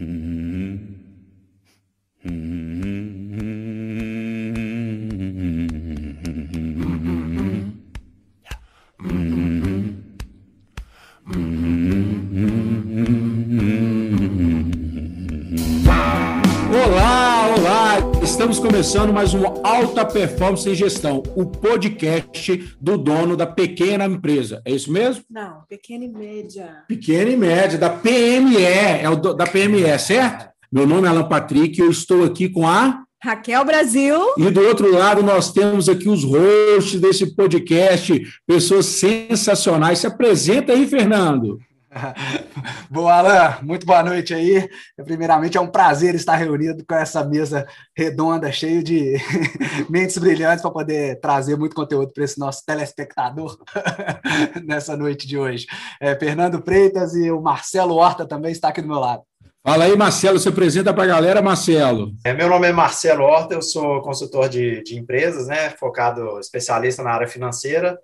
Olá, olá! Estamos começando mais um Alta Performance em Gestão, o podcast do dono da pequena empresa. É isso mesmo? Não, pequena e média. Pequena e média, da PME, é o do, da PME, certo? Meu nome é Alan Patrick e eu estou aqui com a. Raquel Brasil. E do outro lado, nós temos aqui os hosts desse podcast, pessoas sensacionais. Se apresenta aí, Fernando. Boa, Alan. Muito boa noite aí. Primeiramente, é um prazer estar reunido com essa mesa redonda, cheio de mentes brilhantes, para poder trazer muito conteúdo para esse nosso telespectador nessa noite de hoje. É, Fernando Freitas e o Marcelo Horta também está aqui do meu lado. Fala aí, Marcelo. Se apresenta para a galera, Marcelo. É, meu nome é Marcelo Horta, eu sou consultor de, de empresas, né, focado, especialista na área financeira.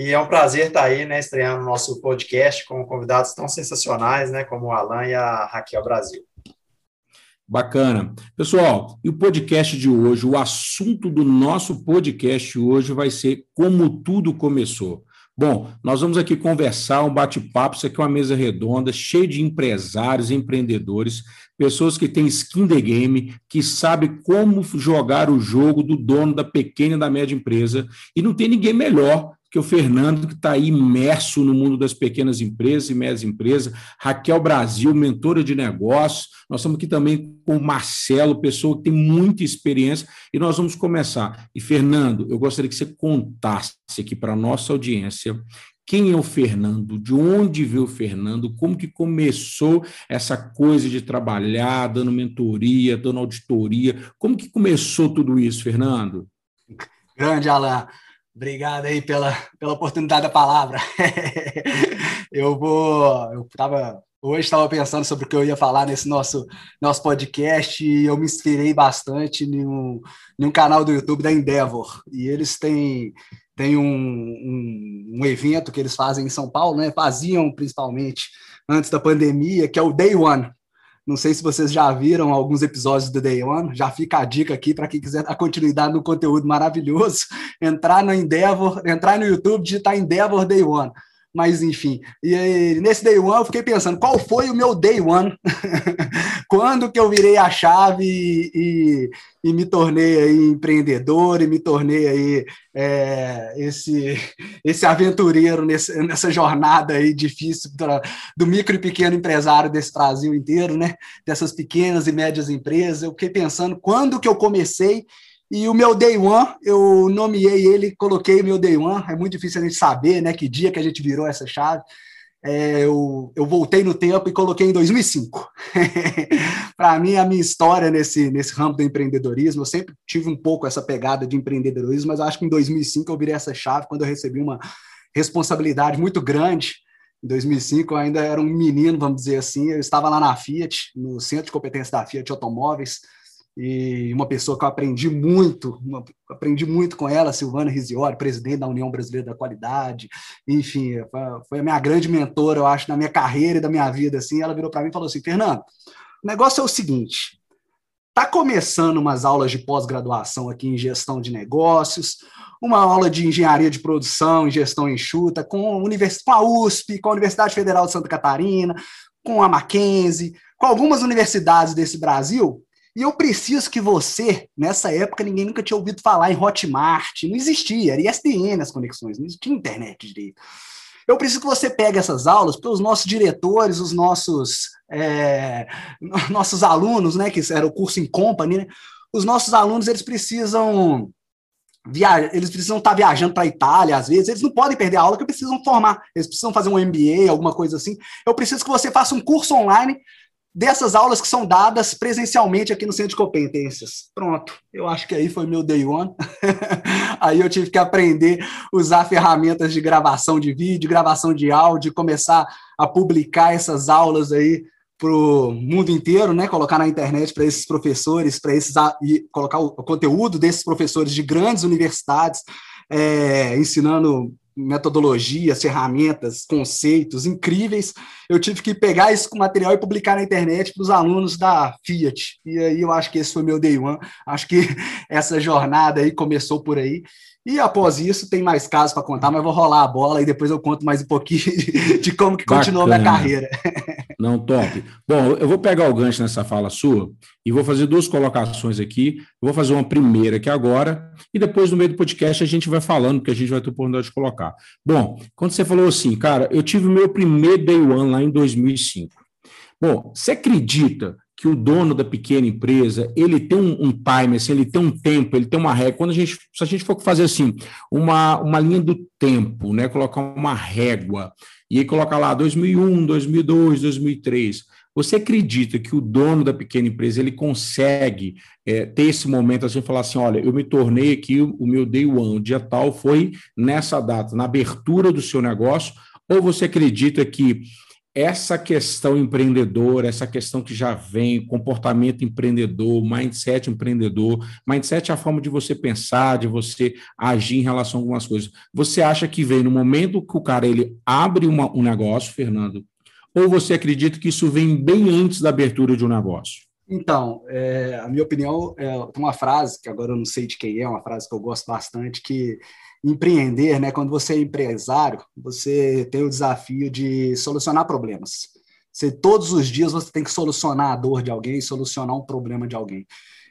E é um prazer estar aí, né, estreando nosso podcast com convidados tão sensacionais, né, como o Alan e a Raquel Brasil. Bacana. Pessoal, e o podcast de hoje, o assunto do nosso podcast hoje vai ser como tudo começou. Bom, nós vamos aqui conversar, um bate-papo, isso aqui é uma mesa redonda, cheia de empresários, empreendedores, pessoas que têm skin the game, que sabem como jogar o jogo do dono da pequena e da média empresa, e não tem ninguém melhor que o Fernando, que está imerso no mundo das pequenas empresas e médias empresas, Raquel Brasil, mentora de negócios, nós estamos aqui também com o Marcelo, pessoa que tem muita experiência, e nós vamos começar. E, Fernando, eu gostaria que você contasse aqui para a nossa audiência quem é o Fernando, de onde veio o Fernando, como que começou essa coisa de trabalhar, dando mentoria, dando auditoria, como que começou tudo isso, Fernando? Grande, Alain. Obrigado aí pela, pela oportunidade da palavra. eu vou. Eu tava, hoje estava pensando sobre o que eu ia falar nesse nosso, nosso podcast e eu me inspirei bastante em um, em um canal do YouTube da Endeavor. E eles têm, têm um, um, um evento que eles fazem em São Paulo, né? Faziam principalmente antes da pandemia, que é o Day One. Não sei se vocês já viram alguns episódios do Day One, já fica a dica aqui para quem quiser dar continuidade no conteúdo maravilhoso, entrar no Endeavor, entrar no YouTube, digitar Endeavor Day One mas enfim. E nesse day one eu fiquei pensando, qual foi o meu day one? Quando que eu virei a chave e, e, me tornei aí empreendedor e me tornei aí é, esse, esse aventureiro nesse, nessa jornada aí difícil do, do micro e pequeno empresário desse Brasil inteiro, né? Dessas pequenas e médias empresas. Eu fiquei pensando quando que eu comecei e o meu Day One, eu nomeei ele, coloquei o meu Day One. É muito difícil a gente saber, né, que dia que a gente virou essa chave. É, eu, eu voltei no tempo e coloquei em 2005. Para mim, a minha história nesse, nesse ramo do empreendedorismo, eu sempre tive um pouco essa pegada de empreendedorismo, mas acho que em 2005 eu virei essa chave quando eu recebi uma responsabilidade muito grande. Em 2005 eu ainda era um menino, vamos dizer assim. Eu estava lá na Fiat, no Centro de Competência da Fiat Automóveis, e uma pessoa que eu aprendi muito, uma, aprendi muito com ela, Silvana Riziori, presidente da União Brasileira da Qualidade, enfim, foi a minha grande mentora, eu acho, na minha carreira e da minha vida, assim, ela virou para mim e falou assim, Fernando, o negócio é o seguinte, tá começando umas aulas de pós-graduação aqui em gestão de negócios, uma aula de engenharia de produção e gestão enxuta com, univers... com a USP, com a Universidade Federal de Santa Catarina, com a Mackenzie, com algumas universidades desse Brasil, e eu preciso que você, nessa época, ninguém nunca tinha ouvido falar em Hotmart, não existia, era ISDN as conexões, não existia internet direito. Eu preciso que você pegue essas aulas, porque os nossos diretores, os nossos, é, nossos alunos, né, que era o curso em company, né, os nossos alunos, eles precisam via... eles precisam estar viajando para a Itália, às vezes, eles não podem perder a aula, que precisam formar, eles precisam fazer um MBA, alguma coisa assim. Eu preciso que você faça um curso online dessas aulas que são dadas presencialmente aqui no Centro de Competências. Pronto, eu acho que aí foi meu day one. aí eu tive que aprender a usar ferramentas de gravação de vídeo, gravação de áudio, começar a publicar essas aulas aí para o mundo inteiro, né? Colocar na internet para esses professores, para esses e colocar o conteúdo desses professores de grandes universidades, é, ensinando metodologias, ferramentas, conceitos incríveis. Eu tive que pegar esse material e publicar na internet para os alunos da Fiat. E aí eu acho que esse foi meu day one. Acho que essa jornada aí começou por aí. E após isso, tem mais casos para contar, mas vou rolar a bola e depois eu conto mais um pouquinho de, de como que Bacana. continuou minha carreira. Não, top. Bom, eu vou pegar o gancho nessa fala sua e vou fazer duas colocações aqui. Eu vou fazer uma primeira aqui agora e depois no meio do podcast a gente vai falando, porque a gente vai ter oportunidade de colocar. Bom, quando você falou assim, cara, eu tive o meu primeiro Day One lá em 2005. Bom, você acredita que o dono da pequena empresa ele tem um, um time, assim, ele tem um tempo, ele tem uma regra. Quando a gente, se a gente for fazer assim, uma, uma linha do tempo, né, colocar uma régua e aí colocar lá 2001, 2002, 2003, você acredita que o dono da pequena empresa ele consegue é, ter esse momento assim, falar assim, olha, eu me tornei aqui o meu day one, o dia tal foi nessa data, na abertura do seu negócio, ou você acredita que essa questão empreendedora, essa questão que já vem, comportamento empreendedor, mindset empreendedor, mindset é a forma de você pensar, de você agir em relação a algumas coisas. Você acha que vem no momento que o cara ele abre uma, um negócio, Fernando, ou você acredita que isso vem bem antes da abertura de um negócio? Então, é, a minha opinião, é, uma frase, que agora eu não sei de quem é, uma frase que eu gosto bastante, que empreender, né? Quando você é empresário, você tem o desafio de solucionar problemas. Você, todos os dias você tem que solucionar a dor de alguém, solucionar um problema de alguém.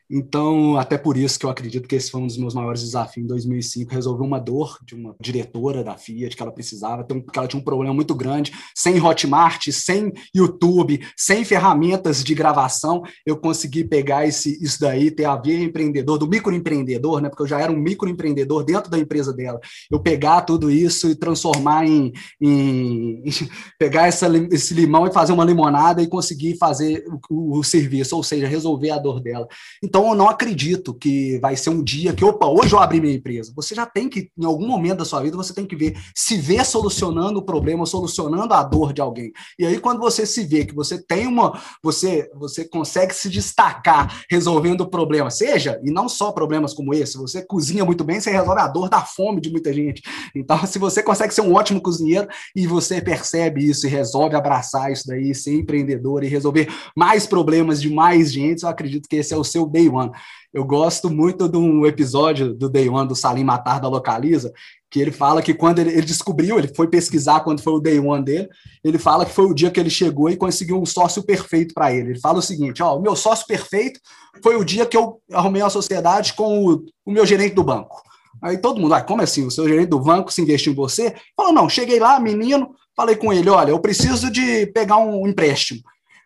Então, até por isso que eu acredito que esse foi um dos meus maiores desafios em 2005, resolver uma dor de uma diretora da Fiat que ela precisava, porque ela tinha um problema muito grande, sem Hotmart, sem YouTube, sem ferramentas de gravação, eu consegui pegar esse, isso daí, ter a ver empreendedor, do microempreendedor, né, porque eu já era um microempreendedor dentro da empresa dela, eu pegar tudo isso e transformar em, em, em pegar essa, esse limão e fazer uma limonada e conseguir fazer o, o serviço, ou seja, resolver a dor dela. Então, então, eu não acredito que vai ser um dia que, opa, hoje eu abri minha empresa. Você já tem que, em algum momento da sua vida, você tem que ver, se ver solucionando o problema, solucionando a dor de alguém. E aí, quando você se vê que você tem uma, você, você consegue se destacar resolvendo o problema, seja, e não só problemas como esse, você cozinha muito bem, você resolve a dor da fome de muita gente. Então, se você consegue ser um ótimo cozinheiro e você percebe isso e resolve abraçar isso daí, ser empreendedor e resolver mais problemas de mais gente, eu acredito que esse é o seu bem Day One. Eu gosto muito de um episódio do Day One do Salim Matar da Localiza, que ele fala que quando ele, ele, descobriu, ele foi pesquisar quando foi o Day One dele, ele fala que foi o dia que ele chegou e conseguiu um sócio perfeito para ele. Ele fala o seguinte: ó, o meu sócio perfeito foi o dia que eu arrumei uma sociedade com o, o meu gerente do banco. Aí todo mundo, ah, como assim? O seu gerente do banco se investiu em você? Falou, não, cheguei lá, menino, falei com ele: olha, eu preciso de pegar um empréstimo.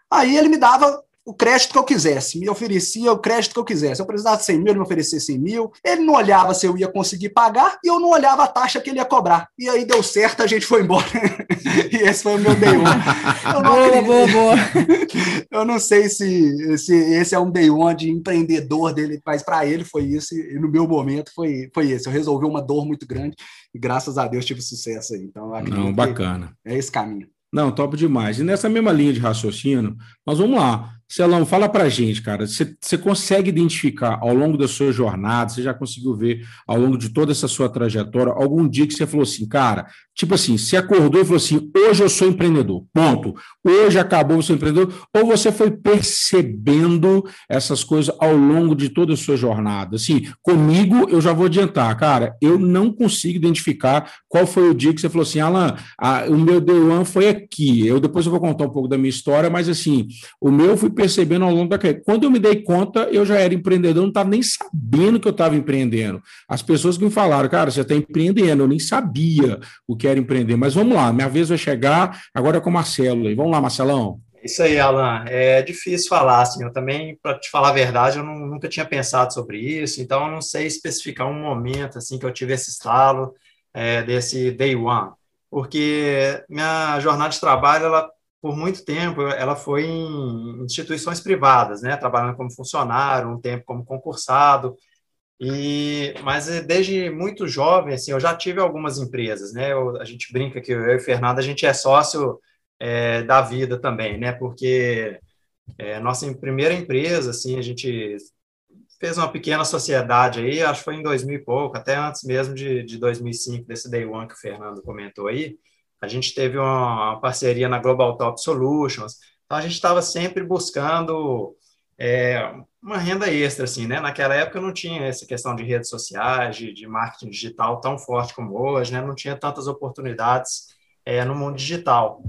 Aí ele me dava o crédito que eu quisesse, me oferecia o crédito que eu quisesse. Eu precisava de 100 mil, ele me oferecia 100 mil. Ele não olhava se eu ia conseguir pagar e eu não olhava a taxa que ele ia cobrar. E aí deu certo, a gente foi embora. e esse foi o meu day one. Eu não, boa, boa, boa. eu não sei se, se esse é um day one de empreendedor dele, mas para ele foi isso e no meu momento foi, foi esse. Eu resolvi uma dor muito grande e graças a Deus tive sucesso aí. Então, não, bacana. É esse caminho. Não, top demais. E nessa mesma linha de raciocínio, nós vamos lá. Celão, fala para gente, cara. Você consegue identificar ao longo da sua jornada, você já conseguiu ver ao longo de toda essa sua trajetória, algum dia que você falou assim, cara, tipo assim, você acordou e falou assim: hoje eu sou empreendedor, ponto. Hoje acabou o seu empreendedor, ou você foi percebendo essas coisas ao longo de toda a sua jornada? Assim, comigo, eu já vou adiantar, cara, eu não consigo identificar qual foi o dia que você falou assim, Alan, a, o meu day one foi aqui. Eu depois eu vou contar um pouco da minha história, mas assim, o meu fui percebendo ao longo da carreira. Quando eu me dei conta, eu já era empreendedor, não estava nem sabendo que eu estava empreendendo. As pessoas que me falaram, cara, você está empreendendo, eu nem sabia o que era empreender. Mas vamos lá, minha vez vai chegar agora é com o Marcelo. Vamos lá, Marcelão. Isso aí, Alan. É difícil falar, assim. Eu também, para te falar a verdade, eu não, nunca tinha pensado sobre isso, então eu não sei especificar um momento assim que eu tive esse estalo é, desse day one, porque minha jornada de trabalho ela por muito tempo, ela foi em instituições privadas, né, trabalhando como funcionário, um tempo como concursado, e mas desde muito jovem, assim, eu já tive algumas empresas, né, eu, a gente brinca que eu e Fernando, a gente é sócio é, da vida também, né, porque é, nossa primeira empresa, assim, a gente fez uma pequena sociedade aí, acho que foi em 2000 e pouco, até antes mesmo de, de 2005, desse Day One que o Fernando comentou aí, a gente teve uma, parceria na Global Top Solutions, então a gente estava sempre buscando é, uma renda extra, assim, né? Naquela época não tinha essa questão de redes sociais, de, de marketing digital tão forte como hoje, né? Não tinha tantas oportunidades é, no mundo digital.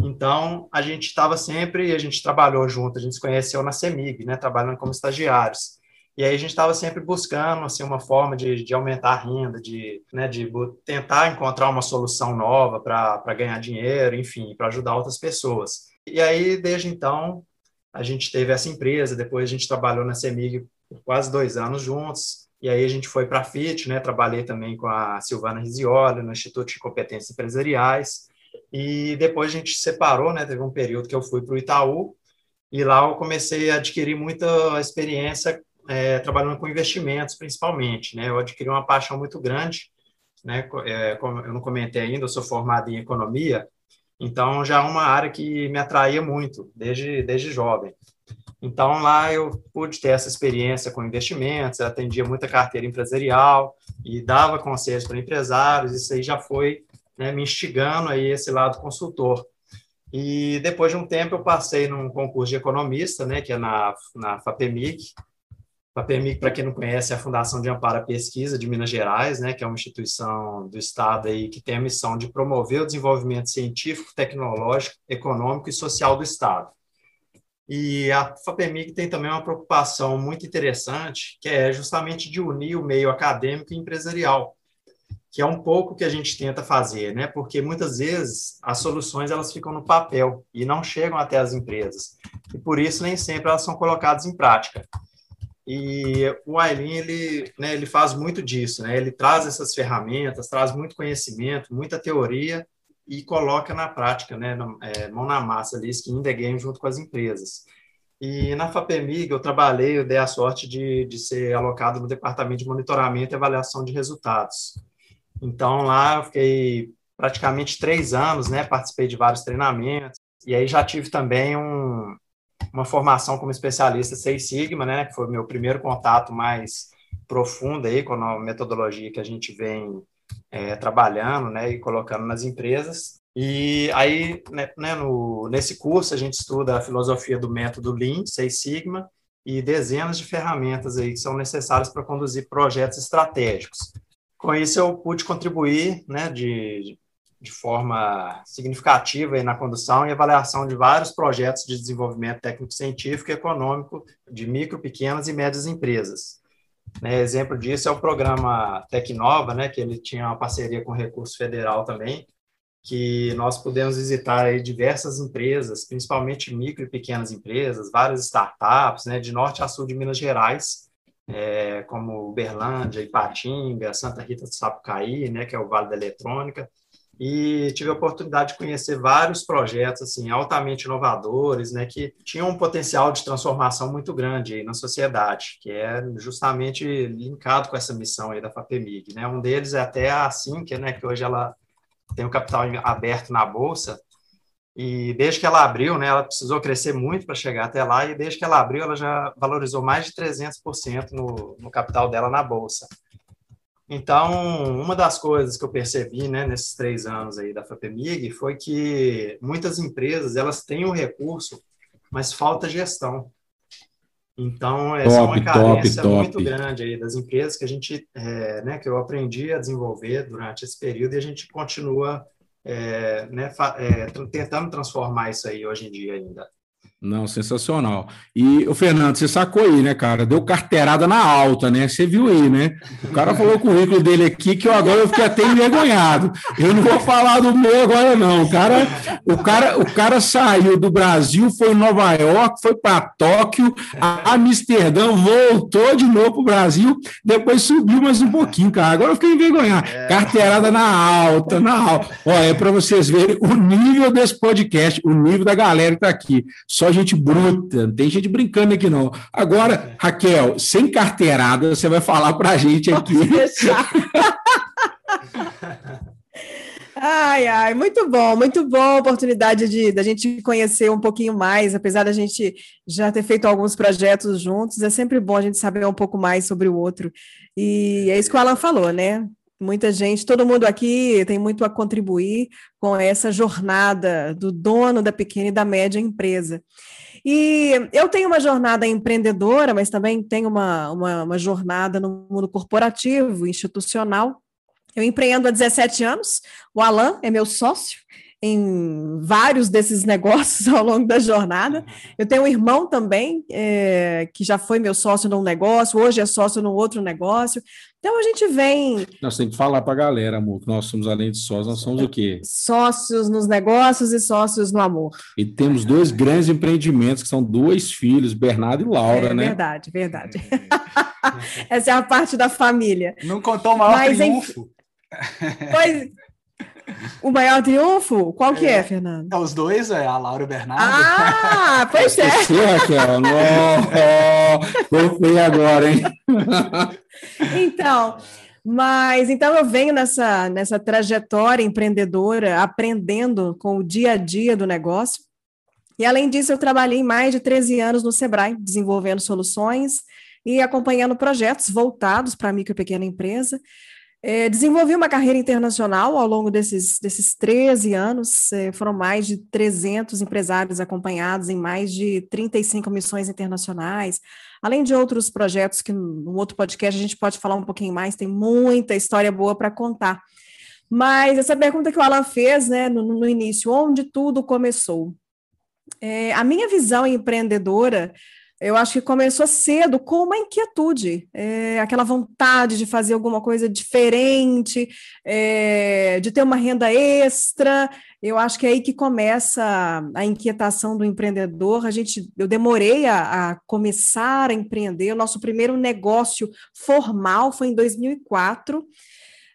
Então, a gente estava sempre, a gente trabalhou junto, a gente se conheceu na CEMIG, né, trabalhando como estagiários. E aí a gente estava sempre buscando assim, uma forma de, de aumentar a renda, de, né, de tentar encontrar uma solução nova para ganhar dinheiro, enfim, para ajudar outras pessoas. E aí, desde então, a gente teve essa empresa, depois a gente trabalhou na CEMIG por quase dois anos juntos, e aí a gente foi para a FIT, né, trabalhei também com a Silvana Rizioli, no Instituto de Competências Empresariais, e depois a gente se separou, né? Teve um período que eu fui para o Itaú e lá eu comecei a adquirir muita experiência é, trabalhando com investimentos, principalmente, né? Eu adquiri uma paixão muito grande, né? É, como eu não comentei ainda, eu sou formado em economia, então já é uma área que me atraía muito desde desde jovem. Então lá eu pude ter essa experiência com investimentos, atendia muita carteira empresarial e dava conselhos para empresários. Isso aí já foi né, me instigando aí esse lado consultor. E depois de um tempo eu passei num concurso de economista, né, que é na, na FAPEMIG. FAPEMIG, para quem não conhece, é a Fundação de Amparo à Pesquisa de Minas Gerais, né, que é uma instituição do Estado aí que tem a missão de promover o desenvolvimento científico, tecnológico, econômico e social do Estado. E a FAPEMIG tem também uma preocupação muito interessante, que é justamente de unir o meio acadêmico e empresarial que é um pouco que a gente tenta fazer, né? Porque muitas vezes as soluções elas ficam no papel e não chegam até as empresas. E por isso nem sempre elas são colocadas em prática. E o Ailin, ele, né, ele faz muito disso, né? Ele traz essas ferramentas, traz muito conhecimento, muita teoria e coloca na prática, né, é, mão na massa ali, skin in the game junto com as empresas. E na FAPEMIG eu trabalhei, eu dei a sorte de, de ser alocado no departamento de monitoramento e avaliação de resultados. Então lá eu fiquei praticamente três anos, né? Participei de vários treinamentos e aí já tive também um, uma formação como especialista Seis Sigma, né? Que foi meu primeiro contato mais profundo aí com a metodologia que a gente vem é, trabalhando, né? E colocando nas empresas. E aí, né, né, no, nesse curso, a gente estuda a filosofia do método Lean, Seis Sigma, e dezenas de ferramentas aí que são necessárias para conduzir projetos estratégicos. Com isso, eu pude contribuir né, de, de forma significativa na condução e avaliação de vários projetos de desenvolvimento técnico-científico e econômico de micro, pequenas e médias empresas. Né, exemplo disso é o programa Tecnova, né, que ele tinha uma parceria com o Recurso Federal também, que nós pudemos visitar aí diversas empresas, principalmente micro e pequenas empresas, várias startups, né, de norte a sul de Minas Gerais, é, como Uberlândia, Ipatinga, Santa Rita do Sapucaí, né, que é o Vale da Eletrônica, e tive a oportunidade de conhecer vários projetos assim altamente inovadores, né, que tinham um potencial de transformação muito grande na sociedade, que é justamente linkado com essa missão aí da FAPEMIG, né? Um deles é até a Sinqia, né, que hoje ela tem o capital aberto na bolsa, e desde que ela abriu, né, ela precisou crescer muito para chegar até lá, e desde que ela abriu, ela já valorizou mais de 300% no, no capital dela na Bolsa. Então, uma das coisas que eu percebi né, nesses três anos aí da FAPEMIG foi que muitas empresas elas têm o um recurso, mas falta gestão. Então, essa top, é uma carência top, muito top. grande aí das empresas que a gente, é, né, que eu aprendi a desenvolver durante esse período e a gente continua é, né, é, tentando transformar isso aí hoje em dia ainda. Não, sensacional. E o Fernando, você sacou aí, né, cara? Deu carteirada na alta, né? Você viu aí, né? O cara falou o currículo dele aqui que eu agora eu fiquei até envergonhado. Eu não vou falar do meu agora, não. O cara, o cara, o cara saiu do Brasil, foi em Nova York, foi para Tóquio, a Amsterdã, voltou de novo para o Brasil, depois subiu mais um pouquinho, cara. Agora eu fiquei envergonhado. É. Carteirada na alta, na alta. Olha, é para vocês verem o nível desse podcast, o nível da galera que está aqui. Só só gente bruta, não tem gente brincando aqui não. Agora, Raquel, sem carteirada, você vai falar para a gente aqui. Ai, ai, muito bom, muito bom a oportunidade de da gente conhecer um pouquinho mais, apesar da gente já ter feito alguns projetos juntos, é sempre bom a gente saber um pouco mais sobre o outro. E é isso que o Alan falou, né? Muita gente, todo mundo aqui tem muito a contribuir com essa jornada do dono da pequena e da média empresa. E eu tenho uma jornada empreendedora, mas também tenho uma, uma, uma jornada no mundo corporativo, institucional. Eu empreendo há 17 anos, o Alan é meu sócio, em vários desses negócios ao longo da jornada. Eu tenho um irmão também, é, que já foi meu sócio num negócio, hoje é sócio num outro negócio. Então a gente vem. Nós temos que falar para a galera, amor, que nós somos, além de sócios, nós somos o quê? Sócios nos negócios e sócios no amor. E temos dois grandes empreendimentos, que são dois filhos, Bernardo e Laura, é, né? Verdade, verdade. Essa é a parte da família. Não contou o maior Mas, triunfo. Pois, o maior triunfo? Qual que é, é Fernando? É os dois, é a Laura e o Bernardo. Ah, pois é. Você, Raquel. Não, agora, hein? Então, mas então eu venho nessa, nessa trajetória empreendedora, aprendendo com o dia a dia do negócio. E além disso, eu trabalhei mais de 13 anos no Sebrae, desenvolvendo soluções e acompanhando projetos voltados para a micro e pequena empresa. É, desenvolvi uma carreira internacional ao longo desses, desses 13 anos, é, foram mais de 300 empresários acompanhados em mais de 35 missões internacionais, além de outros projetos que no outro podcast a gente pode falar um pouquinho mais, tem muita história boa para contar. Mas essa pergunta que o Alan fez né, no, no início, onde tudo começou? É, a minha visão empreendedora eu acho que começou cedo com uma inquietude, é, aquela vontade de fazer alguma coisa diferente, é, de ter uma renda extra. Eu acho que é aí que começa a inquietação do empreendedor. A gente, eu demorei a, a começar a empreender. O nosso primeiro negócio formal foi em 2004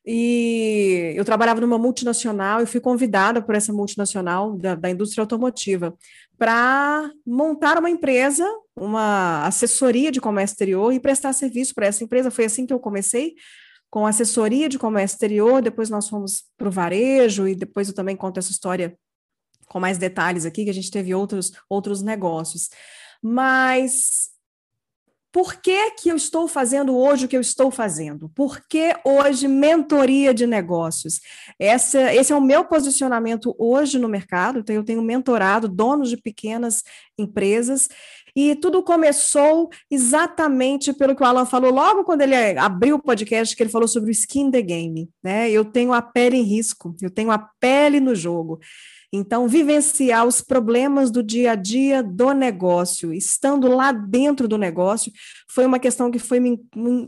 e eu trabalhava numa multinacional e fui convidada por essa multinacional da, da indústria automotiva para montar uma empresa, uma assessoria de comércio exterior e prestar serviço para essa empresa. Foi assim que eu comecei, com assessoria de comércio exterior, depois nós fomos para o varejo, e depois eu também conto essa história com mais detalhes aqui, que a gente teve outros, outros negócios. Mas por que, que eu estou fazendo hoje o que eu estou fazendo? Por que hoje mentoria de negócios? Essa, esse é o meu posicionamento hoje no mercado. Então, eu tenho mentorado donos de pequenas empresas e tudo começou exatamente pelo que o Alan falou logo quando ele abriu o podcast, que ele falou sobre o skin the game. Né? Eu tenho a pele em risco, eu tenho a pele no jogo. Então, vivenciar os problemas do dia a dia do negócio, estando lá dentro do negócio, foi uma questão que foi me,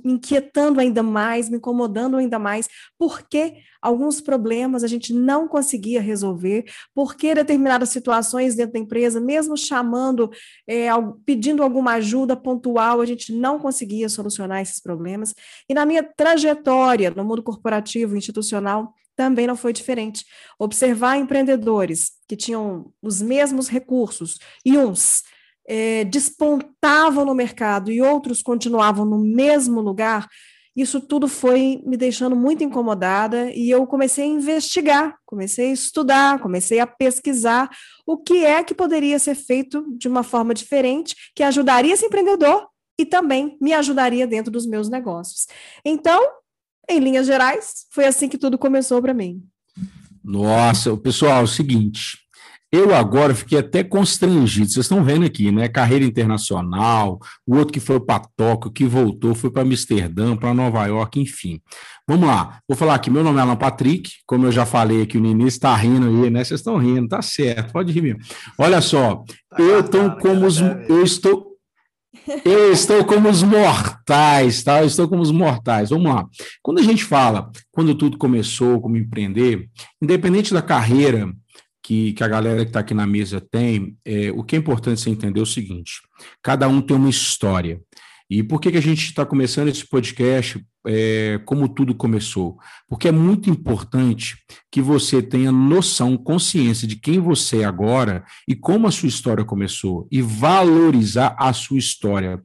inquietando ainda mais, me incomodando ainda mais, porque alguns problemas a gente não conseguia resolver, porque determinadas situações dentro da empresa, mesmo chamando, é, pedindo alguma ajuda pontual, a gente não conseguia solucionar esses problemas. E na minha trajetória no mundo corporativo, institucional, também não foi diferente. Observar empreendedores que tinham os mesmos recursos e uns é, despontavam no mercado e outros continuavam no mesmo lugar, isso tudo foi me deixando muito incomodada e eu comecei a investigar, comecei a estudar, comecei a pesquisar o que é que poderia ser feito de uma forma diferente que ajudaria esse empreendedor e também me ajudaria dentro dos meus negócios. Então, em linhas gerais, foi assim que tudo começou para mim. Nossa, pessoal, é o seguinte, eu agora fiquei até constrangido. Vocês estão vendo aqui, né? Carreira internacional, o outro que foi para Tóquio, que voltou, foi para Amsterdã, para Nova York, enfim. Vamos lá. Vou falar aqui. Meu nome é Alan Patrick, como eu já falei aqui no início, está rindo aí, né? Vocês estão rindo, tá certo, pode rir mesmo. Olha só, tá eu estou como os, eu estou eu estou como os mortais, tá? Eu estou como os mortais. Vamos lá. Quando a gente fala, quando tudo começou, como empreender, independente da carreira que, que a galera que está aqui na mesa tem, é, o que é importante você entender é o seguinte: cada um tem uma história. E por que, que a gente está começando esse podcast é, como tudo começou? Porque é muito importante que você tenha noção, consciência de quem você é agora e como a sua história começou, e valorizar a sua história.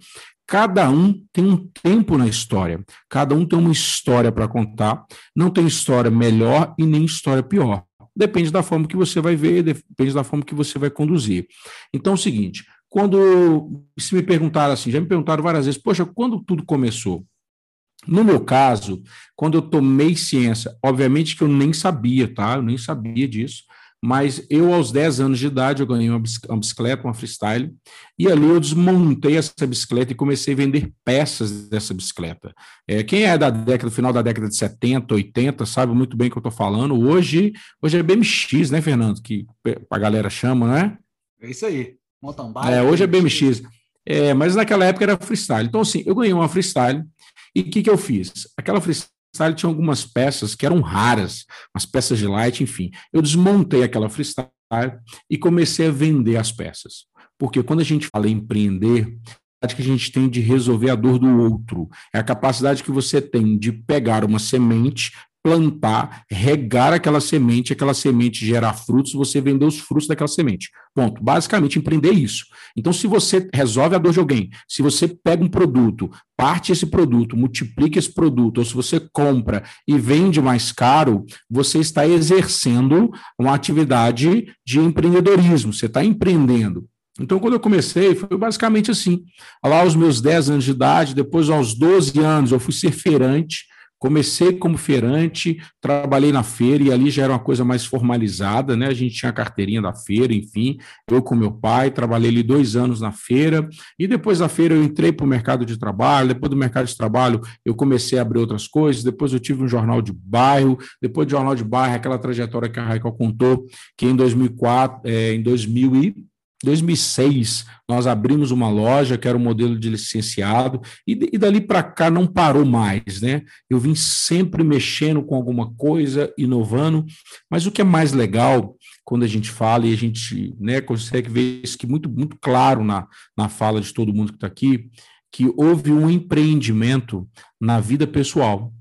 cada um tem um tempo na história, cada um tem uma história para contar, não tem história melhor e nem história pior. Depende da forma que você vai ver, depende da forma que você vai conduzir. Então é o seguinte, quando se me perguntaram assim, já me perguntaram várias vezes, poxa, quando tudo começou? No meu caso, quando eu tomei ciência, obviamente que eu nem sabia, tá? Eu nem sabia disso, mas eu, aos 10 anos de idade, eu ganhei uma bicicleta, uma freestyle, e ali eu desmontei essa bicicleta e comecei a vender peças dessa bicicleta. É, quem é da década, final da década de 70, 80, sabe muito bem o que eu estou falando. Hoje, hoje é BMX, né, Fernando? Que a galera chama, não é? É isso aí. Mountain bike. É, hoje é BMX. É, mas naquela época era freestyle. Então, assim, eu ganhei uma freestyle, e o que, que eu fiz? Aquela freestyle tinha algumas peças que eram raras, umas peças de light, enfim. Eu desmontei aquela freestyle e comecei a vender as peças. Porque quando a gente fala em empreender, a que a gente tem de resolver a dor do outro. É a capacidade que você tem de pegar uma semente, plantar, regar aquela semente, aquela semente gerar frutos, você vender os frutos daquela semente. Ponto. Basicamente, empreender isso. Então, se você resolve a dor de alguém, se você pega um produto, parte esse produto, multiplica esse produto, ou se você compra e vende mais caro, você está exercendo uma atividade de empreendedorismo, você está empreendendo. Então, quando eu comecei, foi basicamente assim. Lá aos meus 10 anos de idade, depois aos 12 anos, eu fui ser feirante, Comecei como feirante, trabalhei na feira e ali já era uma coisa mais formalizada, né? A gente tinha a carteirinha da feira, enfim. Eu com meu pai trabalhei ali dois anos na feira e depois da feira eu entrei para o mercado de trabalho. Depois do mercado de trabalho eu comecei a abrir outras coisas. Depois eu tive um jornal de bairro. Depois do jornal de bairro, aquela trajetória que a Raquel contou, que em 2004, é, em 2000 e 2006, nós abrimos uma loja que era um modelo de licenciado, e, e dali para cá não parou mais, né? Eu vim sempre mexendo com alguma coisa, inovando, mas o que é mais legal quando a gente fala e a gente né, consegue ver isso que muito, muito claro na, na fala de todo mundo que está aqui, que houve um empreendimento na vida pessoal.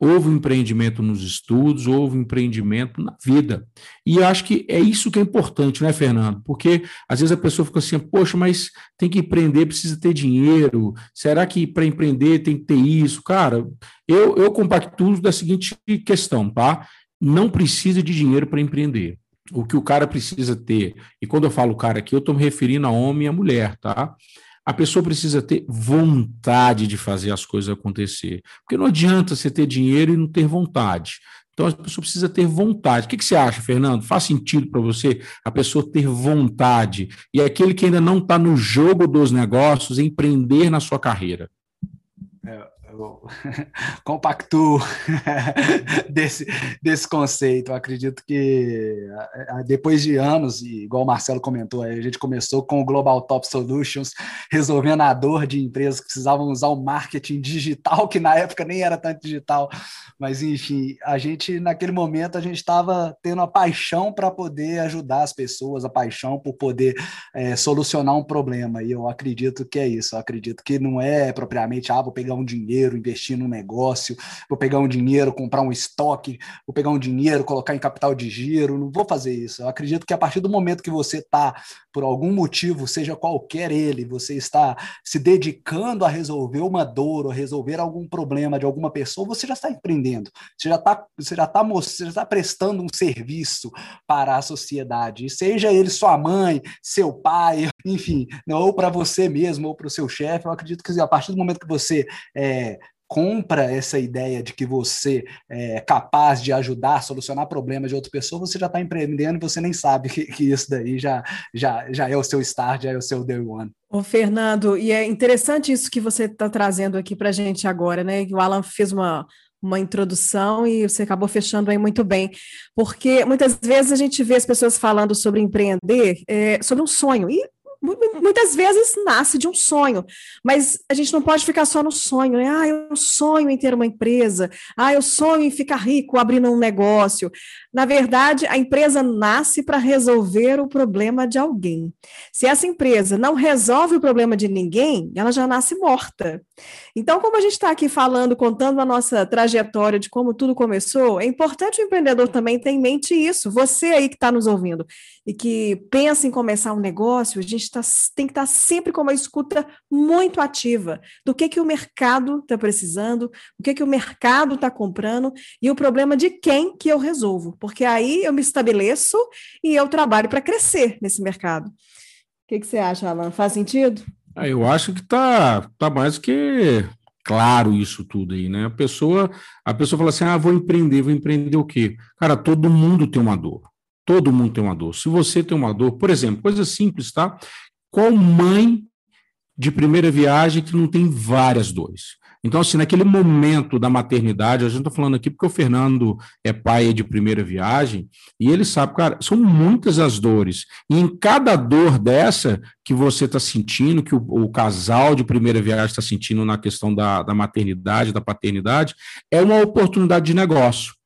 Houve um empreendimento nos estudos, houve um empreendimento na vida. E acho que é isso que é importante, né, Fernando? Porque às vezes a pessoa fica assim, poxa, mas tem que empreender, precisa ter dinheiro. Será que para empreender tem que ter isso? Cara, eu, eu compactuo da seguinte questão, tá? Não precisa de dinheiro para empreender. O que o cara precisa ter, e quando eu falo cara aqui, eu estou me referindo a homem e a mulher, tá? A pessoa precisa ter vontade de fazer as coisas acontecer. Porque não adianta você ter dinheiro e não ter vontade. Então a pessoa precisa ter vontade. O que, que você acha, Fernando? Faz sentido para você a pessoa ter vontade e aquele que ainda não está no jogo dos negócios empreender na sua carreira? É, eu desse, desse conceito. Eu acredito que depois de anos, e igual o Marcelo comentou, a gente começou com o Global Top Solutions, resolvendo a dor de empresas que precisavam usar o marketing digital, que na época nem era tanto digital, mas enfim, a gente naquele momento a gente estava tendo a paixão para poder ajudar as pessoas, a paixão por poder é, solucionar um problema. E eu acredito que é isso. Eu acredito que não é propriamente, ah, vou pegar um dinheiro dinheiro, investir num negócio, vou pegar um dinheiro, comprar um estoque, vou pegar um dinheiro, colocar em capital de giro, não vou fazer isso. Eu acredito que a partir do momento que você está, por algum motivo, seja qualquer ele, você está se dedicando a resolver uma dor ou resolver algum problema de alguma pessoa, você já está empreendendo, você já está, você já já está prestando um serviço para a sociedade, seja ele sua mãe, seu pai, enfim, ou para você mesmo, ou para o seu chefe, eu acredito que a partir do momento que você é, compra essa ideia de que você é capaz de ajudar a solucionar problemas de outra pessoa, você já está empreendendo e você nem sabe que, que, isso daí já, já, já é o seu start, já é o seu day one. Ô, Fernando, e é interessante isso que você está trazendo aqui para a gente agora, né? O Alan fez uma, uma introdução e você acabou fechando aí muito bem, porque muitas vezes a gente vê as pessoas falando sobre empreender, é, sobre um sonho, e muitas vezes nasce de um sonho, mas a gente não pode ficar só no sonho, né? Ah, eu sonho em ter uma empresa, ah, eu sonho em ficar rico abrindo um negócio. Na verdade, a empresa nasce para resolver o problema de alguém. Se essa empresa não resolve o problema de ninguém, ela já nasce morta. Então, como a gente está aqui falando, contando a nossa trajetória de como tudo começou, é importante o empreendedor também ter em mente isso. Você aí que está nos ouvindo e que pensa em começar um negócio, a gente gente tá, tem que estar tá sempre com uma escuta muito ativa do que, que o mercado está precisando, o que, que o mercado está comprando e o problema de quem que eu resolvo, porque aí eu me estabeleço e eu trabalho para crescer nesse mercado. O que, que você acha, Alan? Faz sentido? Ah, eu acho que está tá mais que claro isso tudo aí, né? A pessoa, a pessoa fala assim: ah, vou empreender, vou empreender o quê? Cara, todo mundo tem uma dor. Todo mundo tem uma dor. Se você tem uma dor, por exemplo, coisa simples, tá? Qual mãe de primeira viagem que não tem várias dores? Então, assim, naquele momento da maternidade, a gente está falando aqui porque o Fernando é pai de primeira viagem, e ele sabe, cara, são muitas as dores. E em cada dor dessa que você está sentindo, que o, o, casal de primeira viagem está sentindo na questão da, da maternidade, da paternidade, é uma oportunidade de negócio.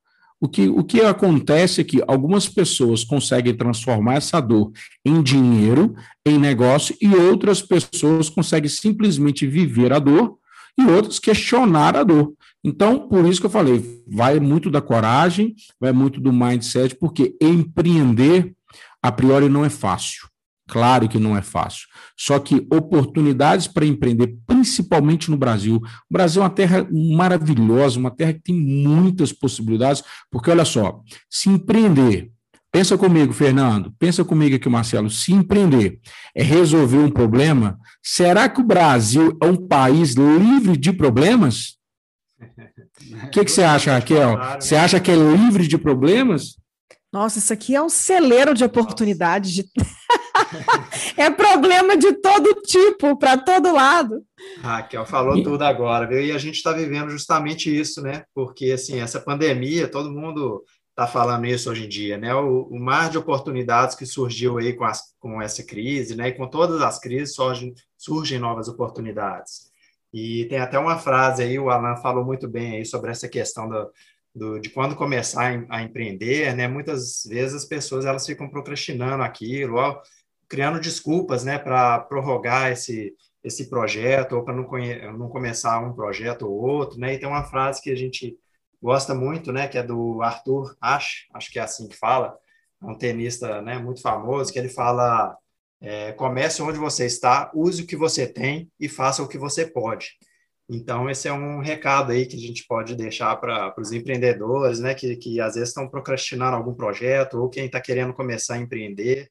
O que, o que acontece é que algumas pessoas conseguem transformar essa dor em dinheiro, em negócio, e outras pessoas conseguem simplesmente viver a dor e outras questionar a dor. Então, por isso que eu falei, vai muito da coragem, vai muito do mindset, porque empreender, a priori, não é fácil. Claro que não é fácil. Só que oportunidades para empreender, principalmente no Brasil. O Brasil é uma terra maravilhosa, uma terra que tem muitas possibilidades, porque olha só, se empreender Pensa comigo, Fernando, pensa comigo aqui, Marcelo. Se empreender é resolver um problema, será que o Brasil é um país livre de problemas? O que, que você acha, Raquel? Você acha que é livre de problemas? Nossa, isso aqui é um celeiro de oportunidades. De... é problema de todo tipo, para todo lado. Raquel falou tudo agora, viu? E a gente está vivendo justamente isso, né? Porque, assim, essa pandemia, todo mundo está falando isso hoje em dia, né? O, o, mar de oportunidades que surgiu aí com, as, com essa crise, né? E com todas as crises surgem, surgem novas oportunidades. E tem até uma frase aí, o Alan falou muito bem aí sobre essa questão do, do, de quando começar a, empreender, né? Muitas vezes as pessoas elas ficam procrastinando aquilo, ó, criando desculpas, né? Para prorrogar esse esse projeto ou para não, não começar um projeto ou outro, né? E tem uma frase que a gente gosta muito, né, que é do Arthur Ashe, acho que é assim que fala, é um tenista né, muito famoso, que ele fala, é, comece onde você está, use o que você tem e faça o que você pode. Então, esse é um recado aí que a gente pode deixar para os empreendedores, né, que, que às vezes estão procrastinando algum projeto ou quem está querendo começar a empreender.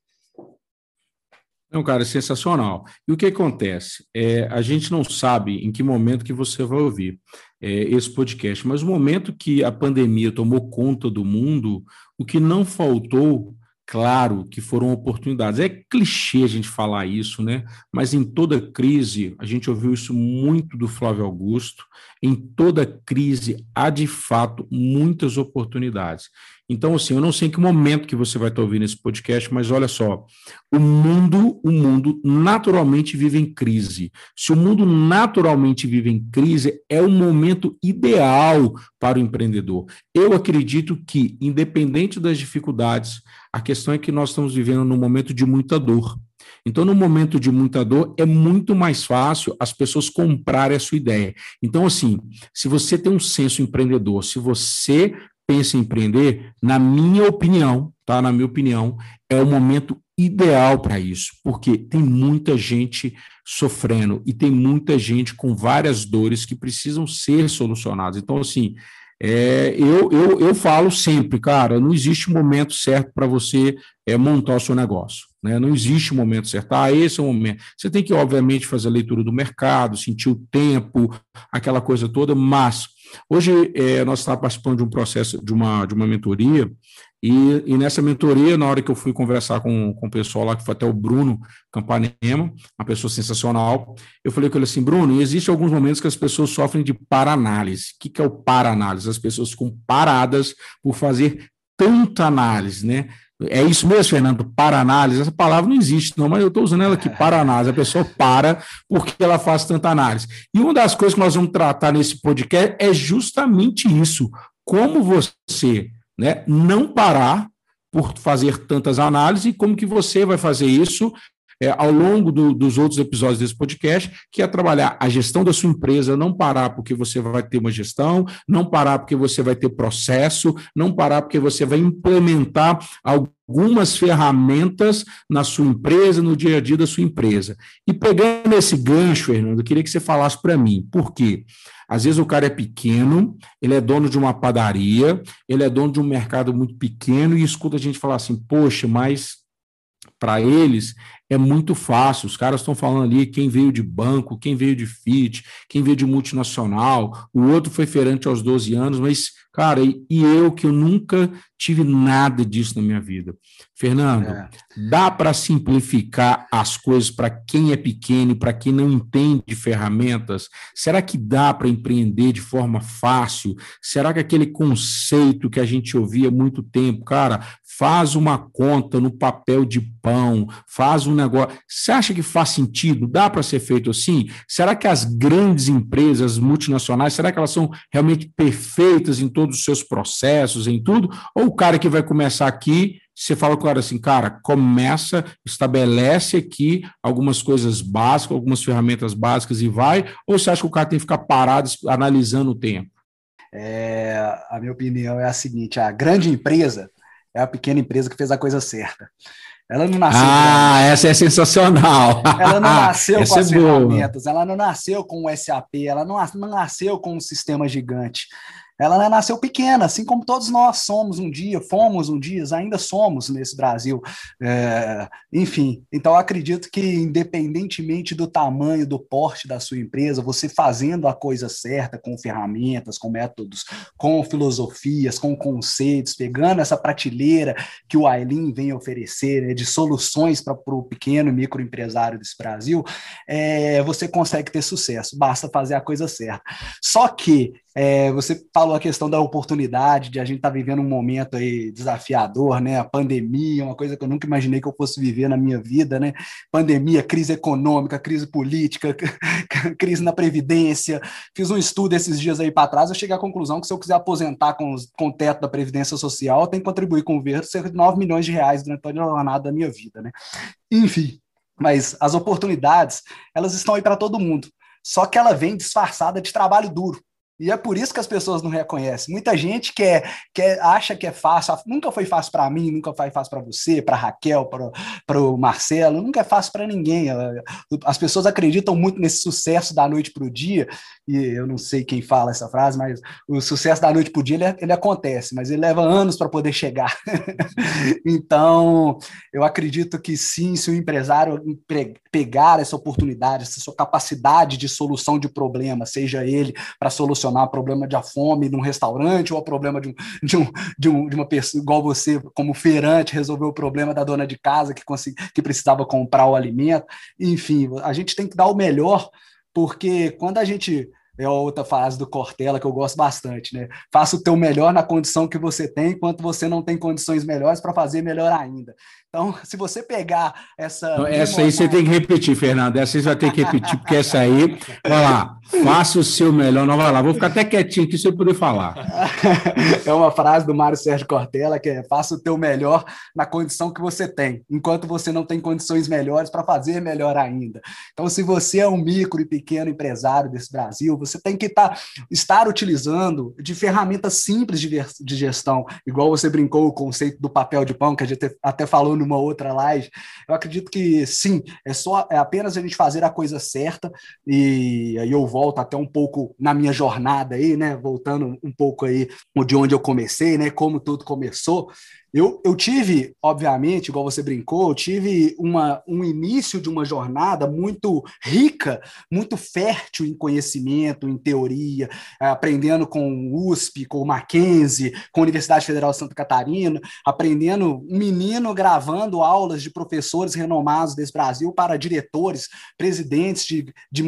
Não, cara, é sensacional. E o que acontece? É, a gente não sabe em que momento que você vai ouvir é, esse podcast, mas o momento que a pandemia tomou conta do mundo, o que não faltou, claro, que foram oportunidades. É clichê a gente falar isso, né? Mas em toda crise, a gente ouviu isso muito do Flávio Augusto, em toda crise há de fato muitas oportunidades. Então, assim, eu não sei em que momento que você vai estar ouvindo esse podcast, mas olha só, o mundo, o mundo naturalmente vive em crise. Se o mundo naturalmente vive em crise, é o momento ideal para o empreendedor. Eu acredito que, independente das dificuldades, a questão é que nós estamos vivendo num momento de muita dor. Então, no momento de muita dor, é muito mais fácil as pessoas comprarem a sua ideia. Então, assim, se você tem um senso empreendedor, se você pensa em empreender, na minha opinião, tá? Na minha opinião, é o momento ideal para isso, porque tem muita gente sofrendo e tem muita gente com várias dores que precisam ser solucionadas. Então, assim, é, eu, eu, eu falo sempre, cara, não existe momento certo para você é, montar o seu negócio. Né? Não existe momento certo. Ah, esse é o momento. Você tem que, obviamente, fazer a leitura do mercado, sentir o tempo, aquela coisa toda, mas Hoje, é, nós estávamos participando de um processo, de uma, de uma mentoria, e, e, nessa mentoria, na hora que eu fui conversar com, com o pessoal lá, que foi até o Bruno Campanema, uma pessoa sensacional, eu falei com ele assim, Bruno, existem alguns momentos que as pessoas sofrem de para-análise. O que, que é o para-análise? As pessoas ficam paradas por fazer tanta análise, né? É isso mesmo, Fernando? Para análise. Essa palavra não existe, não, mas eu estou usando ela aqui, para análise. A pessoa para porque ela faz tanta análise. E uma das coisas que nós vamos tratar nesse podcast é justamente isso: como você né, não parar por fazer tantas análises e como que você vai fazer isso é, ao longo do, dos outros episódios desse podcast, que é trabalhar a gestão da sua empresa, não parar porque você vai ter uma gestão, não parar porque você vai ter processo, não parar porque você vai implementar algumas ferramentas na sua empresa, no dia a dia da sua empresa. E pegando esse gancho, Fernando, eu queria que você falasse para mim, por quê? Às vezes o cara é pequeno, ele é dono de uma padaria, ele é dono de um mercado muito pequeno e escuta a gente falar assim: poxa, mas para eles é muito fácil. Os caras estão falando ali quem veio de banco, quem veio de FIT, quem veio de multinacional, o outro foi feirante aos 12 anos, mas, cara, e, eu que eu nunca tive nada disso na minha vida. Fernando, é. dá para simplificar as coisas para quem é pequeno para quem não entende ferramentas? Será que dá para empreender de forma fácil? Será que aquele conceito que a gente ouvia há muito tempo, cara, faz uma conta no papel de pão, faz um negócio. Você acha que faz sentido? Dá para ser feito assim? Será que as grandes empresas multinacionais, será que elas são realmente perfeitas em todos os seus processos, em tudo? Ou o cara que vai começar aqui, você fala com o cara assim, cara, começa, estabelece aqui algumas coisas básicas, algumas ferramentas básicas e vai? Ou você acha que o cara tem que ficar parado analisando o tempo? É, a minha opinião é a seguinte: a grande empresa é a pequena empresa que fez a coisa certa. Ela não nasceu. Ah, com... essa é sensacional. Ela não nasceu com as é ferramentas, ela não nasceu com o SAP, ela não, não nasceu com um sistema gigante. Ela nasceu pequena, assim como todos nós somos um dia, fomos um dia, ainda somos nesse Brasil. É, enfim, então acredito que, independentemente do tamanho, do porte da sua empresa, você fazendo a coisa certa, com ferramentas, com métodos, com filosofias, com conceitos, pegando essa prateleira que o Aileen vem oferecer né, de soluções para o pequeno microempresário desse Brasil, é, você consegue ter sucesso, basta fazer a coisa certa. Só que é, você falou a questão da oportunidade, de a gente estar tá vivendo um momento aí desafiador, né? A pandemia, uma coisa que eu nunca imaginei que eu fosse viver na minha vida, né? Pandemia, crise econômica, crise política, crise na Previdência. Fiz um estudo esses dias aí para trás, eu cheguei à conclusão que se eu quiser aposentar com, com o teto da Previdência Social, eu tenho que contribuir com o governo cerca de 9 milhões de reais durante toda a jornada da minha vida, né? Enfim, mas as oportunidades, elas estão aí para todo mundo. Só que ela vem disfarçada de trabalho duro. E é por isso que as pessoas não reconhecem. Muita gente quer, quer acha que é fácil. Nunca foi fácil para mim, nunca foi fácil para você, para Raquel, para o Marcelo. Nunca é fácil para ninguém. As pessoas acreditam muito nesse sucesso da noite para o dia. E eu não sei quem fala essa frase, mas o sucesso da noite para o dia ele, ele acontece, mas ele leva anos para poder chegar. então, eu acredito que sim, se o empresário pegar essa oportunidade, essa sua capacidade de solução de problema, seja ele para solucionar solucionar problema de fome num restaurante ou o problema de, um, de, um, de, um, de uma pessoa igual você, como feirante, resolver o problema da dona de casa que, consegui, que precisava comprar o alimento. Enfim, a gente tem que dar o melhor, porque quando a gente é outra frase do Cortella que eu gosto bastante, né? Faça o teu melhor na condição que você tem, enquanto você não tem condições melhores para fazer melhor ainda. Então, se você pegar essa. essa aí você tem que repetir, Fernando. Essa aí você vai ter que repetir, porque essa aí, vai lá, faça o seu melhor. Não, vai lá, vou ficar até quietinho aqui se eu poder falar. É uma frase do Mário Sérgio Cortella que é: faça o teu melhor na condição que você tem, enquanto você não tem condições melhores para fazer melhor ainda. Então, se você é um micro e pequeno empresário desse Brasil, você tem que tá, estar utilizando de ferramentas simples de, de gestão, igual você brincou o conceito do papel de pão, que a gente até falou numa outra live. Eu acredito que sim, é só é apenas a gente fazer a coisa certa e aí eu volto até um pouco na minha jornada aí, né? Voltando um pouco aí de onde eu comecei, né? Como tudo começou. Eu, eu tive, obviamente, igual você brincou, eu tive uma, um início de uma jornada muito rica, muito fértil em conhecimento, em teoria, aprendendo com o USP, com o Mackenzie, com a Universidade Federal de Santa Catarina, aprendendo um menino gravando aulas de professores renomados desse Brasil para diretores, presidentes de, de,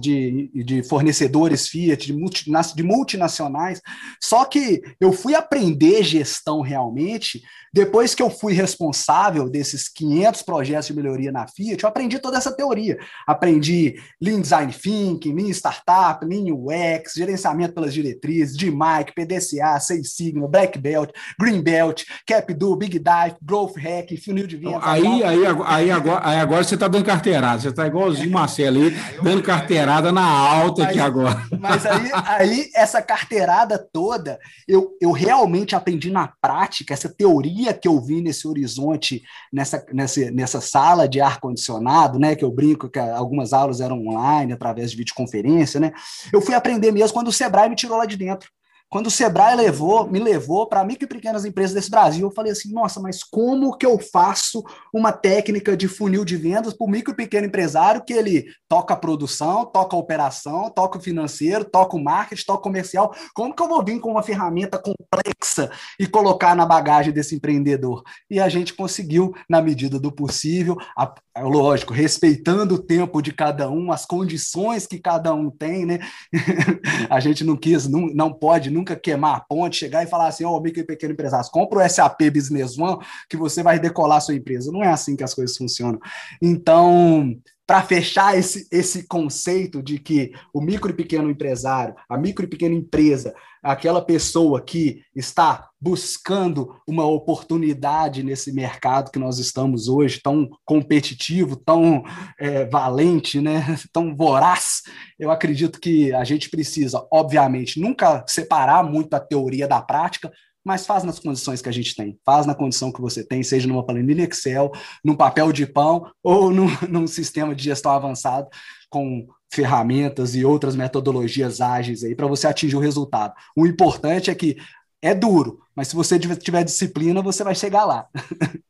de, de fornecedores Fiat, de, multi, de multinacionais. Só que eu fui aprender gestão realmente depois que eu fui responsável desses 500 projetos de melhoria na Fiat, eu aprendi toda essa teoria. Aprendi Lean Design Thinking, Lean Startup, Lean UX, gerenciamento pelas diretrizes, DMAIC, PDCA, Seis Sigma, Black Belt, Green Belt, CapDo, Big Dive, Growth Hack, funil de vendas. Aí, aí, aí, agora, aí agora você está dando carteirada, você está igualzinho o Marcelo aí, dando carteirada na alta aqui agora. Mas aí, aí, essa carteirada toda, eu, eu realmente aprendi na prática essa teoria teoria que eu vi nesse horizonte, nessa, nessa, nessa sala de ar-condicionado, né? Que eu brinco que algumas aulas eram online, através de videoconferência, né? Eu fui aprender mesmo quando o Sebrae me tirou lá de dentro. Quando o Sebrae levou, me levou para micro e pequenas empresas desse Brasil, eu falei assim: nossa, mas como que eu faço uma técnica de funil de vendas para o micro e pequeno empresário que ele toca a produção, toca a operação, toca o financeiro, toca o marketing, toca o comercial? Como que eu vou vir com uma ferramenta complexa e colocar na bagagem desse empreendedor? E a gente conseguiu, na medida do possível, a, lógico, respeitando o tempo de cada um, as condições que cada um tem, né? a gente não quis, não, não pode, nunca queimar a ponte, chegar e falar assim, ó, oh, micro e pequeno empresário, compra o SAP Business One que você vai decolar sua empresa. Não é assim que as coisas funcionam. Então, para fechar esse, esse conceito de que o micro e pequeno empresário, a micro e pequena empresa, aquela pessoa que está buscando uma oportunidade nesse mercado que nós estamos hoje, tão competitivo, tão é, valente, né, tão voraz, eu acredito que a gente precisa, obviamente, nunca separar muito a teoria da prática, mas faz nas condições que a gente tem, faz na condição que você tem, seja numa planilha Excel, num papel de pão ou num, num sistema de gestão avançado com ferramentas e outras metodologias ágeis aí para você atingir o resultado. O importante é que é duro, mas se você tiver disciplina, você vai chegar lá.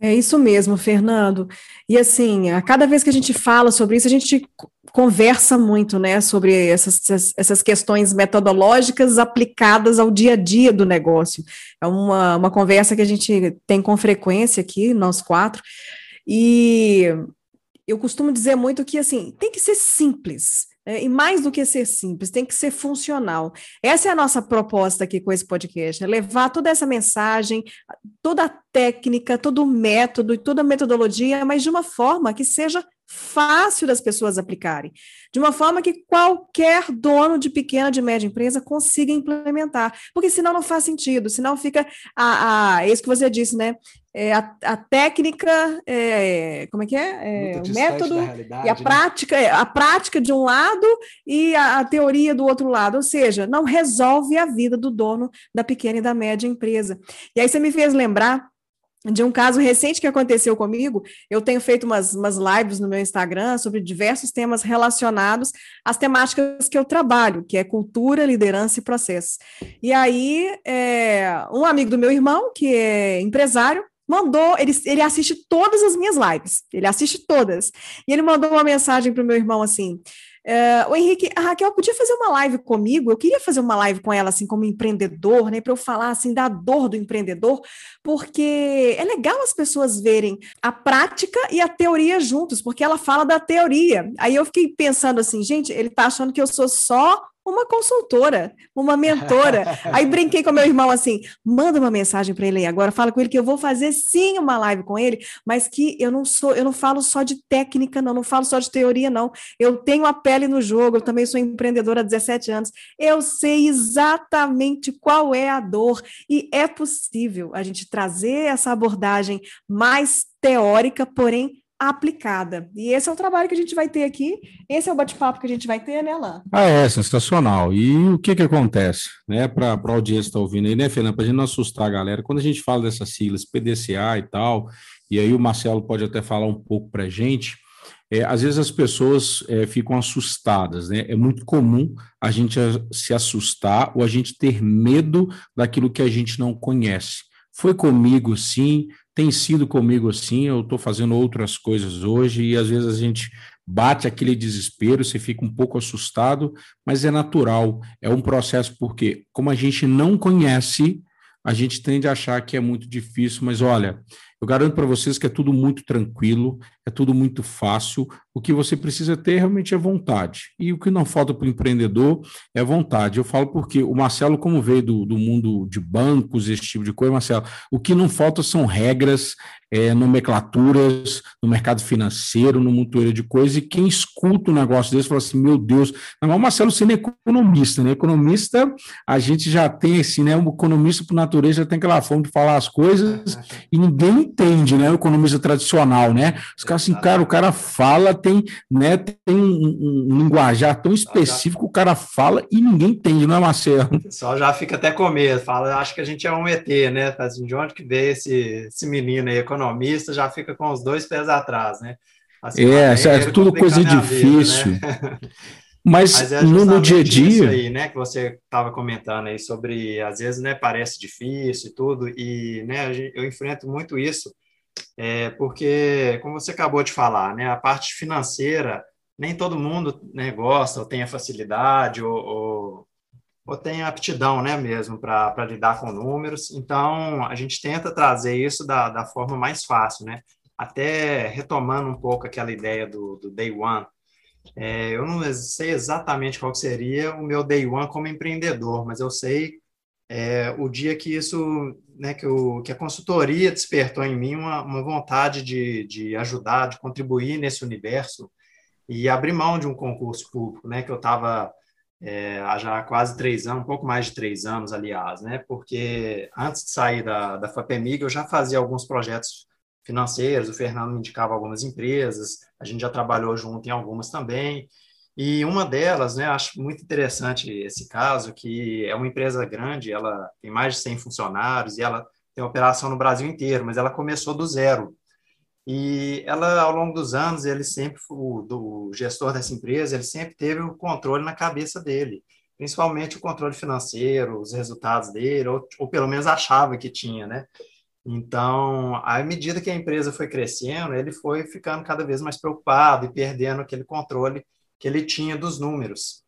É isso mesmo, Fernando. E assim, a cada vez que a gente fala sobre isso, a gente conversa muito, né, sobre essas, essas questões metodológicas aplicadas ao dia a dia do negócio. É uma, uma conversa que a gente tem com frequência aqui, nós quatro, e eu costumo dizer muito que, assim, tem que ser simples, é, e mais do que ser simples, tem que ser funcional. Essa é a nossa proposta aqui com esse podcast, é levar toda essa mensagem, toda a técnica, todo o método e toda a metodologia, mas de uma forma que seja fácil das pessoas aplicarem, de uma forma que qualquer dono de pequena, de média empresa consiga implementar, porque senão não faz sentido, senão fica a, a é isso que você disse, né? É, a, a, técnica, é, como é que é? é o método e a né? prática, é, a prática de um lado e a, a, teoria do outro lado, ou seja, não resolve a vida do dono da pequena e da média empresa. E aí você me fez lembrar de um caso recente que aconteceu comigo. Eu tenho feito umas, umas lives no meu Instagram sobre diversos temas relacionados às temáticas que eu trabalho, que é cultura, liderança e processos. E aí, é, um amigo do meu irmão, que é empresário, mandou, ele, ele assiste todas as minhas lives, ele assiste todas. E ele mandou uma mensagem para o meu irmão assim: Uh, o Henrique, a Raquel podia fazer uma live comigo, eu queria fazer uma live com ela, assim, como empreendedor, né, para eu falar, assim, da dor do empreendedor, porque é legal as pessoas verem a prática e a teoria juntos, porque ela fala da teoria. Aí eu fiquei pensando assim, gente, ele tá achando que eu sou só uma consultora, uma mentora. Aí brinquei com meu irmão assim: manda uma mensagem para ele aí agora, fala com ele que eu vou fazer sim uma live com ele, mas que eu não sou, eu não falo só de técnica, não, não falo só de teoria, não. Eu tenho a pele no jogo, eu também sou empreendedora há 17 anos. Eu sei exatamente qual é a dor e é possível a gente trazer essa abordagem mais teórica, porém aplicada. E esse é o trabalho que a gente vai ter aqui, esse é o bate-papo que a gente vai ter, né, Alain? Ah, é, sensacional. E o que que acontece, né, para a audiência que está ouvindo aí, né, Fernando, para a gente não assustar a galera, quando a gente fala dessas siglas, PDCA e tal, e aí o Marcelo pode até falar um pouco para a gente, é, às vezes as pessoas é, ficam assustadas, né? É muito comum a gente se assustar ou a gente ter medo daquilo que a gente não conhece. Foi comigo, sim, tem sido comigo assim, eu estou fazendo outras coisas hoje e às vezes a gente bate aquele desespero, você fica um pouco assustado, mas é natural, é um processo porque como a gente não conhece, a gente tende a achar que é muito difícil, mas olha, eu garanto para vocês que é tudo muito tranquilo, é tudo muito fácil. O que você precisa ter realmente é vontade. E o que não falta para o empreendedor é vontade. Eu falo porque o Marcelo, como veio do, do mundo de bancos, esse tipo de coisa, Marcelo, o que não falta são regras, é, nomenclaturas, no mercado financeiro, no montoeiro de coisas, e quem escuta um negócio desse fala assim, meu Deus, não, o Marcelo sendo economista, né? Economista, a gente já tem assim, né? Um economista por natureza tem aquela forma de falar as coisas e ninguém entende, né? O economista tradicional, né? Os caras assim, cara, o cara fala, tem, né, tem um, um linguajar tão específico, o cara fala e ninguém entende, não é, Marcelo? O pessoal já fica até com medo, fala, acho que a gente é um ET, né? Assim, de onde que veio esse, esse menino aí, economista, já fica com os dois pés atrás, né? Assim, é, é tudo coisa difícil. Vida, né? Mas, Mas é no, no, dia a dia. Isso aí, né, que você estava comentando aí sobre, às vezes, né, parece difícil e tudo, e né, eu enfrento muito isso, é, porque, como você acabou de falar, né, a parte financeira, nem todo mundo né, gosta, ou tem a facilidade, ou, ou, ou tem a aptidão né, mesmo para lidar com números, então a gente tenta trazer isso da, da forma mais fácil, né? Até retomando um pouco aquela ideia do, do day one, é, eu não sei exatamente qual seria o meu day one como empreendedor, mas eu sei é, o dia que isso, né, que, o, que a consultoria despertou em mim uma, uma vontade de, de ajudar, de contribuir nesse universo e abrir mão de um concurso público, né, que eu estava é, há já quase três anos, um pouco mais de três anos, aliás, né, porque antes de sair da, da FAPEMIG eu já fazia alguns projetos financeiros, o Fernando me indicava algumas empresas, a gente já trabalhou junto em algumas também, e uma delas, né, acho muito interessante esse caso, que é uma empresa grande, ela tem mais de 100 funcionários e ela tem operação no Brasil inteiro, mas ela começou do zero. E ela, ao longo dos anos, ele sempre, o, do gestor dessa empresa, ele sempre teve o controle na cabeça dele, principalmente o controle financeiro, os resultados dele, ou, ou pelo menos achava que tinha, né? Então, à medida que a empresa foi crescendo, ele foi ficando cada vez mais preocupado e perdendo aquele controle que ele tinha dos números.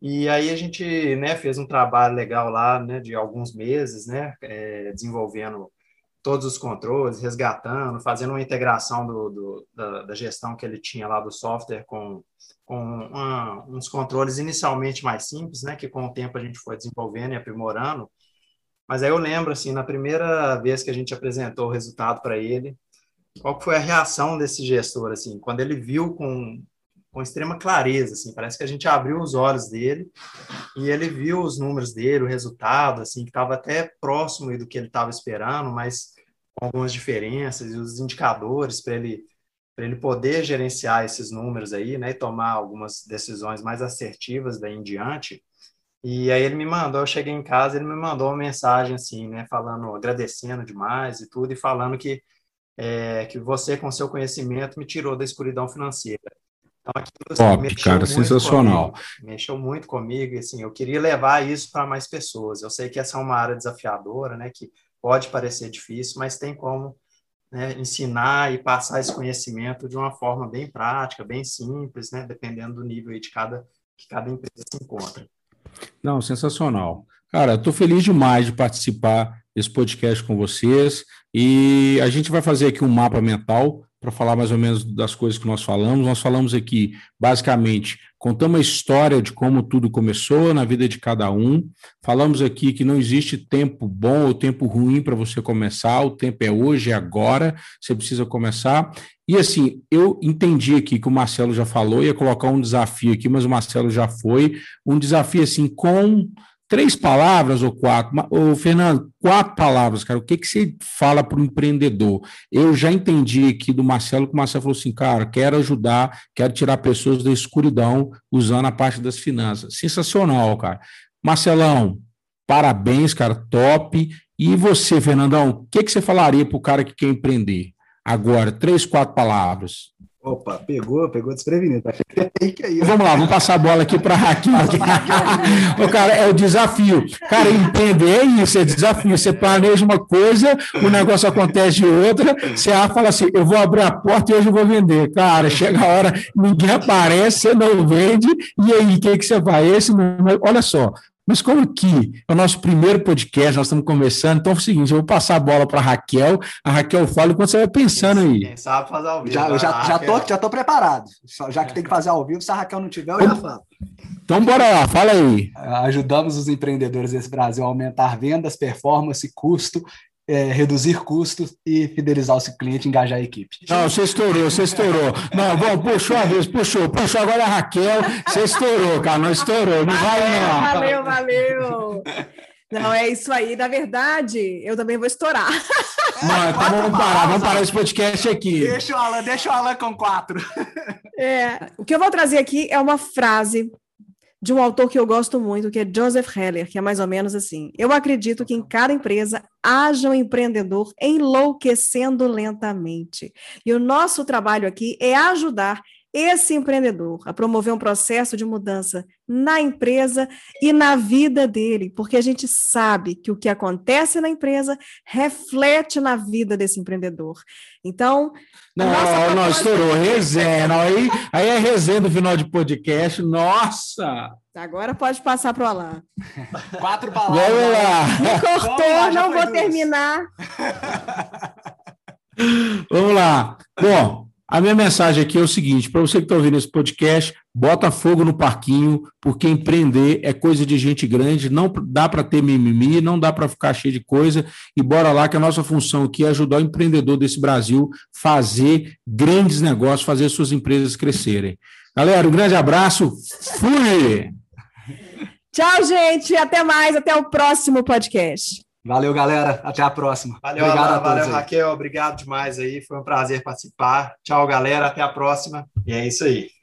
E aí a gente né, fez um trabalho legal lá né, de alguns meses, né, é, desenvolvendo todos os controles, resgatando, fazendo uma integração do, do da, da, gestão que ele tinha lá do software com, com uma, uns controles inicialmente mais simples, né, que com o tempo a gente foi desenvolvendo e aprimorando, mas aí eu lembro, assim, na primeira vez que a gente apresentou o resultado para ele, qual foi a reação desse gestor, assim, quando ele viu com, com extrema clareza, assim, parece que a gente abriu os olhos dele e ele viu os números dele, o resultado, assim, que estava até próximo do que ele estava esperando, mas com algumas diferenças e os indicadores para ele para ele poder gerenciar esses números aí, né, e tomar algumas decisões mais assertivas daí em diante, e aí ele me mandou, eu cheguei em casa, ele me mandou uma mensagem assim, né, falando, agradecendo demais e tudo, e falando que, é, que você, com seu conhecimento, me tirou da escuridão financeira. Então, aquilo assim, Top, mexeu cara, sensacional. Comigo, mexeu muito comigo, e assim, eu queria levar isso para mais pessoas. Eu sei que essa é uma área desafiadora, né, que pode parecer difícil, mas tem como né, ensinar e passar esse conhecimento de uma forma bem prática, bem simples, né, dependendo do nível de cada que cada empresa se encontra. Não, sensacional. Cara, estou feliz demais de participar desse podcast com vocês e a gente vai fazer aqui um mapa mental para falar mais ou menos das coisas que nós falamos. Nós falamos aqui, basicamente, contamos a história de como tudo começou na vida de cada um. Falamos aqui que não existe tempo bom ou tempo ruim para você começar, o tempo é hoje, é agora, você precisa começar. E assim, eu entendi aqui que o Marcelo já falou, ia colocar um desafio aqui, mas o Marcelo já foi, um desafio assim com três palavras ou quatro. Ô, Fernando, quatro palavras, cara. O que, que você fala para o empreendedor? Eu já entendi aqui do Marcelo que o Marcelo falou assim, cara, quero ajudar, quero tirar pessoas da escuridão usando a parte das finanças. Sensacional, cara. Marcelão, parabéns, cara, top. E você, Fernandão, o que, que você falaria para o cara que quer empreender? Agora, três, quatro palavras. Opa, pegou, pegou desprevenido. Tá vamos lá, vamos passar a bola aqui para a Raquel. o cara, é o desafio. Cara, empreender é isso, é desafio. Você planeja uma coisa, o negócio acontece de outra, você fala assim, eu vou abrir a porta e hoje eu vou vender. Cara, chega a hora, ninguém aparece, você não vende, e aí, o que, que você vai? Esse, olha só, mas como que é o nosso primeiro podcast, nós estamos começando, então é o seguinte, eu vou passar a bola para a Raquel, a Raquel fala enquanto você vai pensando aí. Quem sabe fazer ao vivo. Já, já, já, tô, já tô preparado, já que tem que fazer ao vivo, se a Raquel não tiver, eu já falo. Então bora lá, fala aí. Ajudamos os empreendedores desse Brasil a aumentar vendas, performance, custo é, reduzir custos e fidelizar o cliente, engajar a equipe. Não, você estourou, você estourou. Não, bom, puxou a vez, puxou, puxou agora a Raquel, você estourou, cara, não estourou, não valeu, não. Valeu, valeu. Não, é isso aí. Na verdade, eu também vou estourar. Não, então vamos parar, vamos parar esse podcast aqui. Deixa o Alan, deixa o Alan com quatro. É, o que eu vou trazer aqui é uma frase de um autor que eu gosto muito, que é Joseph Heller, que é mais ou menos assim: Eu acredito que em cada empresa haja um empreendedor enlouquecendo lentamente. E o nosso trabalho aqui é ajudar esse empreendedor a promover um processo de mudança na empresa e na vida dele, porque a gente sabe que o que acontece na empresa reflete na vida desse empreendedor. Então. Não, não, não estourou, resenha. Aí, aí é resenha do final de podcast. Nossa! Agora pode passar para o Alain. Quatro palavras. Vamos lá. Me cortou, lá, não vou duas. terminar. Vamos lá. Bom, a minha mensagem aqui é o seguinte: para você que está ouvindo esse podcast, bota fogo no parquinho, porque empreender é coisa de gente grande, não dá para ter mimimi, não dá para ficar cheio de coisa, e bora lá que a nossa função aqui é ajudar o empreendedor desse Brasil fazer grandes negócios, fazer suas empresas crescerem. Galera, um grande abraço, fui! Tchau, gente, até mais, até o próximo podcast. Valeu, galera. Até a próxima. Valeu, obrigado Alan, valeu, Raquel. Obrigado demais aí. Foi um prazer participar. Tchau, galera. Até a próxima. E é isso aí.